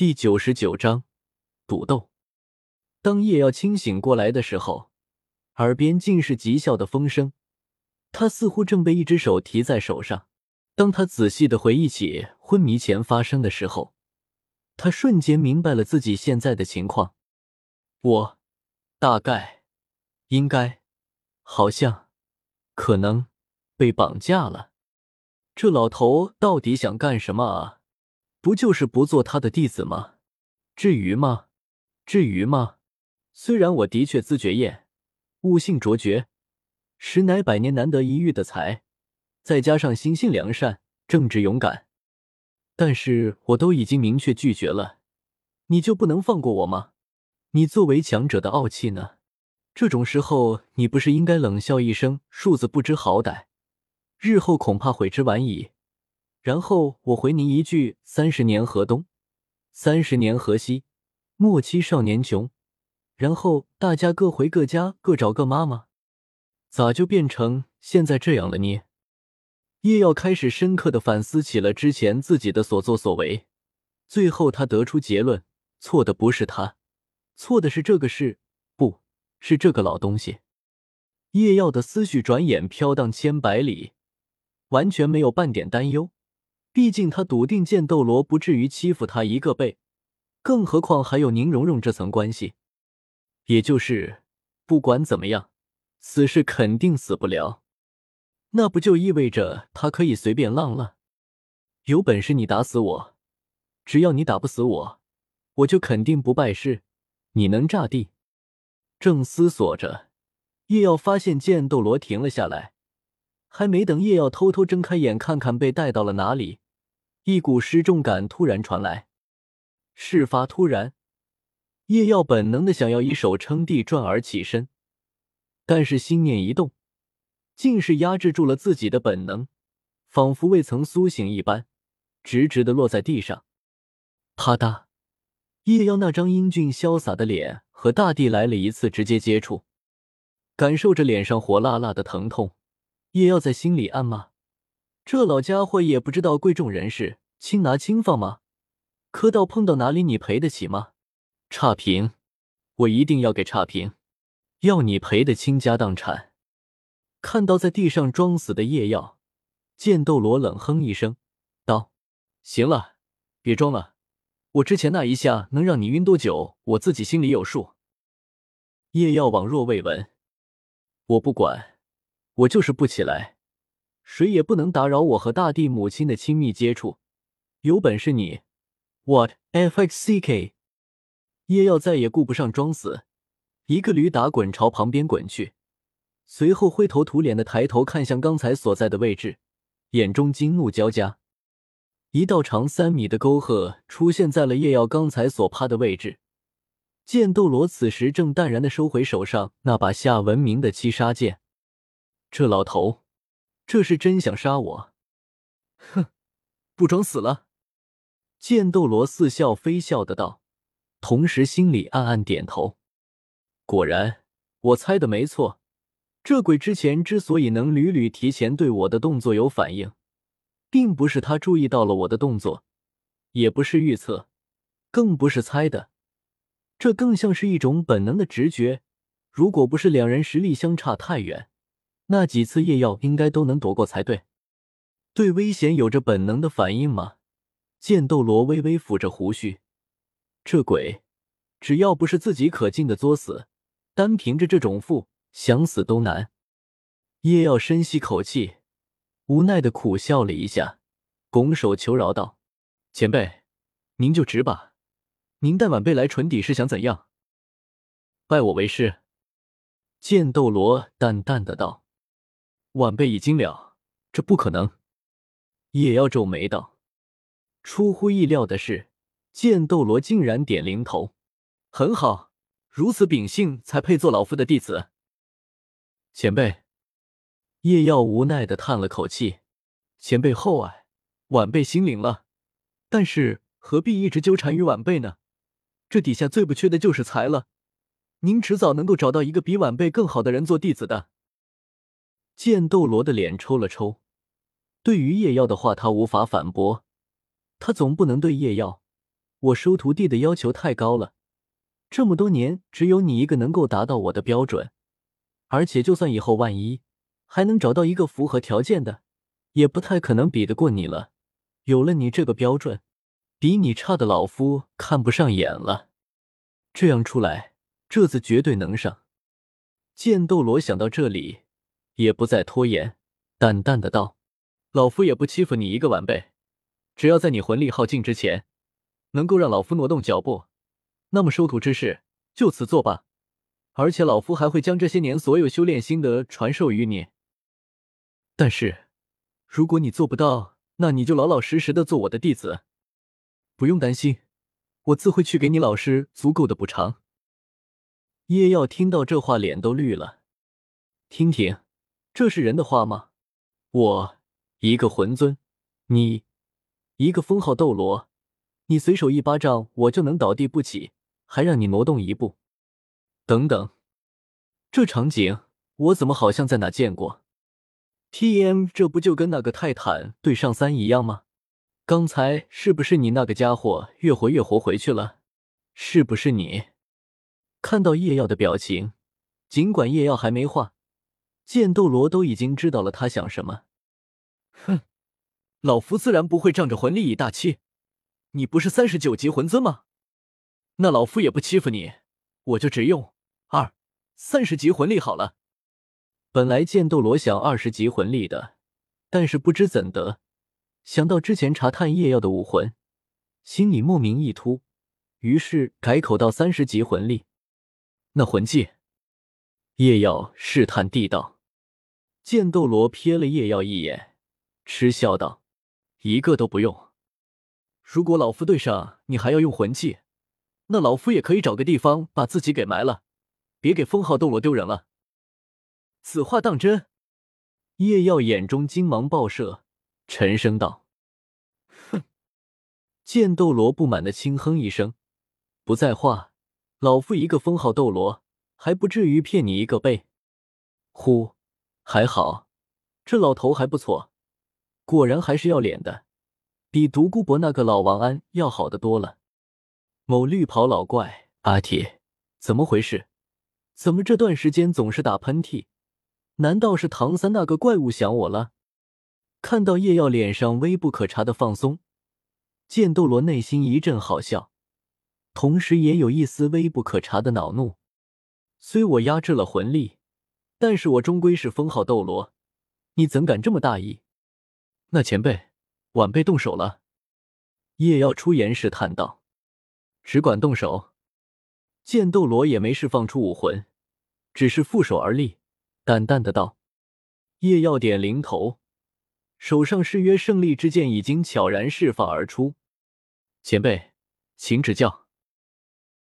第九十九章赌斗。当叶耀清醒过来的时候，耳边尽是讥笑的风声。他似乎正被一只手提在手上。当他仔细的回忆起昏迷前发生的时候，他瞬间明白了自己现在的情况。我大概、应该、好像、可能被绑架了。这老头到底想干什么啊？不就是不做他的弟子吗？至于吗？至于吗？虽然我的确自觉厌，悟性卓绝，实乃百年难得一遇的才，再加上心性良善、正直勇敢，但是我都已经明确拒绝了，你就不能放过我吗？你作为强者的傲气呢？这种时候，你不是应该冷笑一声，庶子不知好歹，日后恐怕悔之晚矣。然后我回您一句：三十年河东，三十年河西，莫欺少年穷。然后大家各回各家，各找各妈妈？咋就变成现在这样了呢？叶耀开始深刻的反思起了之前自己的所作所为，最后他得出结论：错的不是他，错的是这个事，不是这个老东西。叶耀的思绪转眼飘荡千百里，完全没有半点担忧。毕竟他笃定剑斗罗不至于欺负他一个辈，更何况还有宁荣荣这层关系。也就是不管怎么样，死是肯定死不了。那不就意味着他可以随便浪了？有本事你打死我，只要你打不死我，我就肯定不拜师。你能炸地？正思索着，叶耀发现剑斗罗停了下来。还没等叶耀偷偷睁开眼看看被带到了哪里，一股失重感突然传来。事发突然，叶耀本能的想要以手撑地转而起身，但是心念一动，竟是压制住了自己的本能，仿佛未曾苏醒一般，直直的落在地上。啪嗒，叶耀那张英俊潇洒的脸和大地来了一次直接接触，感受着脸上火辣辣的疼痛。叶耀在心里暗骂：“这老家伙也不知道贵重人士轻拿轻放吗？磕到碰到哪里你赔得起吗？差评，我一定要给差评，要你赔的倾家荡产。”看到在地上装死的叶耀，剑斗罗冷哼一声，道：“行了，别装了，我之前那一下能让你晕多久，我自己心里有数。”叶耀宛若未闻：“我不管。”我就是不起来，谁也不能打扰我和大地母亲的亲密接触。有本事你，what f x c k？叶耀再也顾不上装死，一个驴打滚朝旁边滚去，随后灰头土脸的抬头看向刚才所在的位置，眼中惊怒交加。一道长三米的沟壑出现在了叶耀刚才所趴的位置。剑斗罗此时正淡然的收回手上那把夏文明的七杀剑。这老头，这是真想杀我？哼，不装死了！剑斗罗似笑非笑的道，同时心里暗暗点头。果然，我猜的没错，这鬼之前之所以能屡屡提前对我的动作有反应，并不是他注意到了我的动作，也不是预测，更不是猜的，这更像是一种本能的直觉。如果不是两人实力相差太远。那几次夜耀应该都能躲过才对。对危险有着本能的反应吗？剑斗罗微微抚着胡须。这鬼，只要不是自己可劲的作死，单凭着这种腹，想死都难。夜耀深吸口气，无奈的苦笑了一下，拱手求饶道：“前辈，您就直吧。您带晚辈来纯底是想怎样？拜我为师？”剑斗罗淡淡的道。晚辈已经了，这不可能。叶妖皱眉道：“出乎意料的是，剑斗罗竟然点零头。很好，如此秉性才配做老夫的弟子。”前辈，叶耀无奈的叹了口气：“前辈厚爱，晚辈心领了。但是何必一直纠缠于晚辈呢？这底下最不缺的就是才了。您迟早能够找到一个比晚辈更好的人做弟子的。”剑斗罗的脸抽了抽，对于叶耀的话，他无法反驳。他总不能对叶耀我收徒弟的要求太高了，这么多年只有你一个能够达到我的标准，而且就算以后万一还能找到一个符合条件的，也不太可能比得过你了。有了你这个标准，比你差的老夫看不上眼了。这样出来，这次绝对能上。剑斗罗想到这里，也不再拖延，淡淡的道：“老夫也不欺负你一个晚辈，只要在你魂力耗尽之前。”能够让老夫挪动脚步，那么收徒之事就此作罢。而且老夫还会将这些年所有修炼心得传授于你。但是，如果你做不到，那你就老老实实的做我的弟子，不用担心，我自会去给你老师足够的补偿。叶耀听到这话，脸都绿了。听听，这是人的话吗？我一个魂尊，你一个封号斗罗。你随手一巴掌，我就能倒地不起，还让你挪动一步？等等，这场景我怎么好像在哪见过？T.M. 这不就跟那个泰坦对上三一样吗？刚才是不是你那个家伙越活越活回去了？是不是你？看到叶耀的表情，尽管叶耀还没话，剑斗罗都已经知道了他想什么。哼，老夫自然不会仗着魂力以大欺。你不是三十九级魂尊吗？那老夫也不欺负你，我就只用二三十级魂力好了。本来剑斗罗想二十级魂力的，但是不知怎的，想到之前查探夜耀的武魂，心里莫名一突，于是改口到三十级魂力。那魂技？夜耀试探地道。剑斗罗瞥了叶耀一眼，嗤笑道：“一个都不用。”如果老夫对上你还要用魂技，那老夫也可以找个地方把自己给埋了，别给封号斗罗丢人了。此话当真？叶耀眼中金芒爆射，沉声道：“哼！”剑斗罗不满的轻哼一声，不在话。老夫一个封号斗罗，还不至于骗你一个背。呼，还好，这老头还不错，果然还是要脸的。比独孤博那个老王安要好的多了。某绿袍老怪，阿铁，怎么回事？怎么这段时间总是打喷嚏？难道是唐三那个怪物想我了？看到叶耀脸上微不可察的放松，剑斗罗内心一阵好笑，同时也有一丝微不可察的恼怒。虽我压制了魂力，但是我终归是封号斗罗，你怎敢这么大意？那前辈。晚辈动手了，叶耀出言试探道：“只管动手。”剑斗罗也没释放出武魂，只是负手而立，淡淡的道：“叶耀点灵头，手上誓约胜利之剑已经悄然释放而出。前辈，请指教。”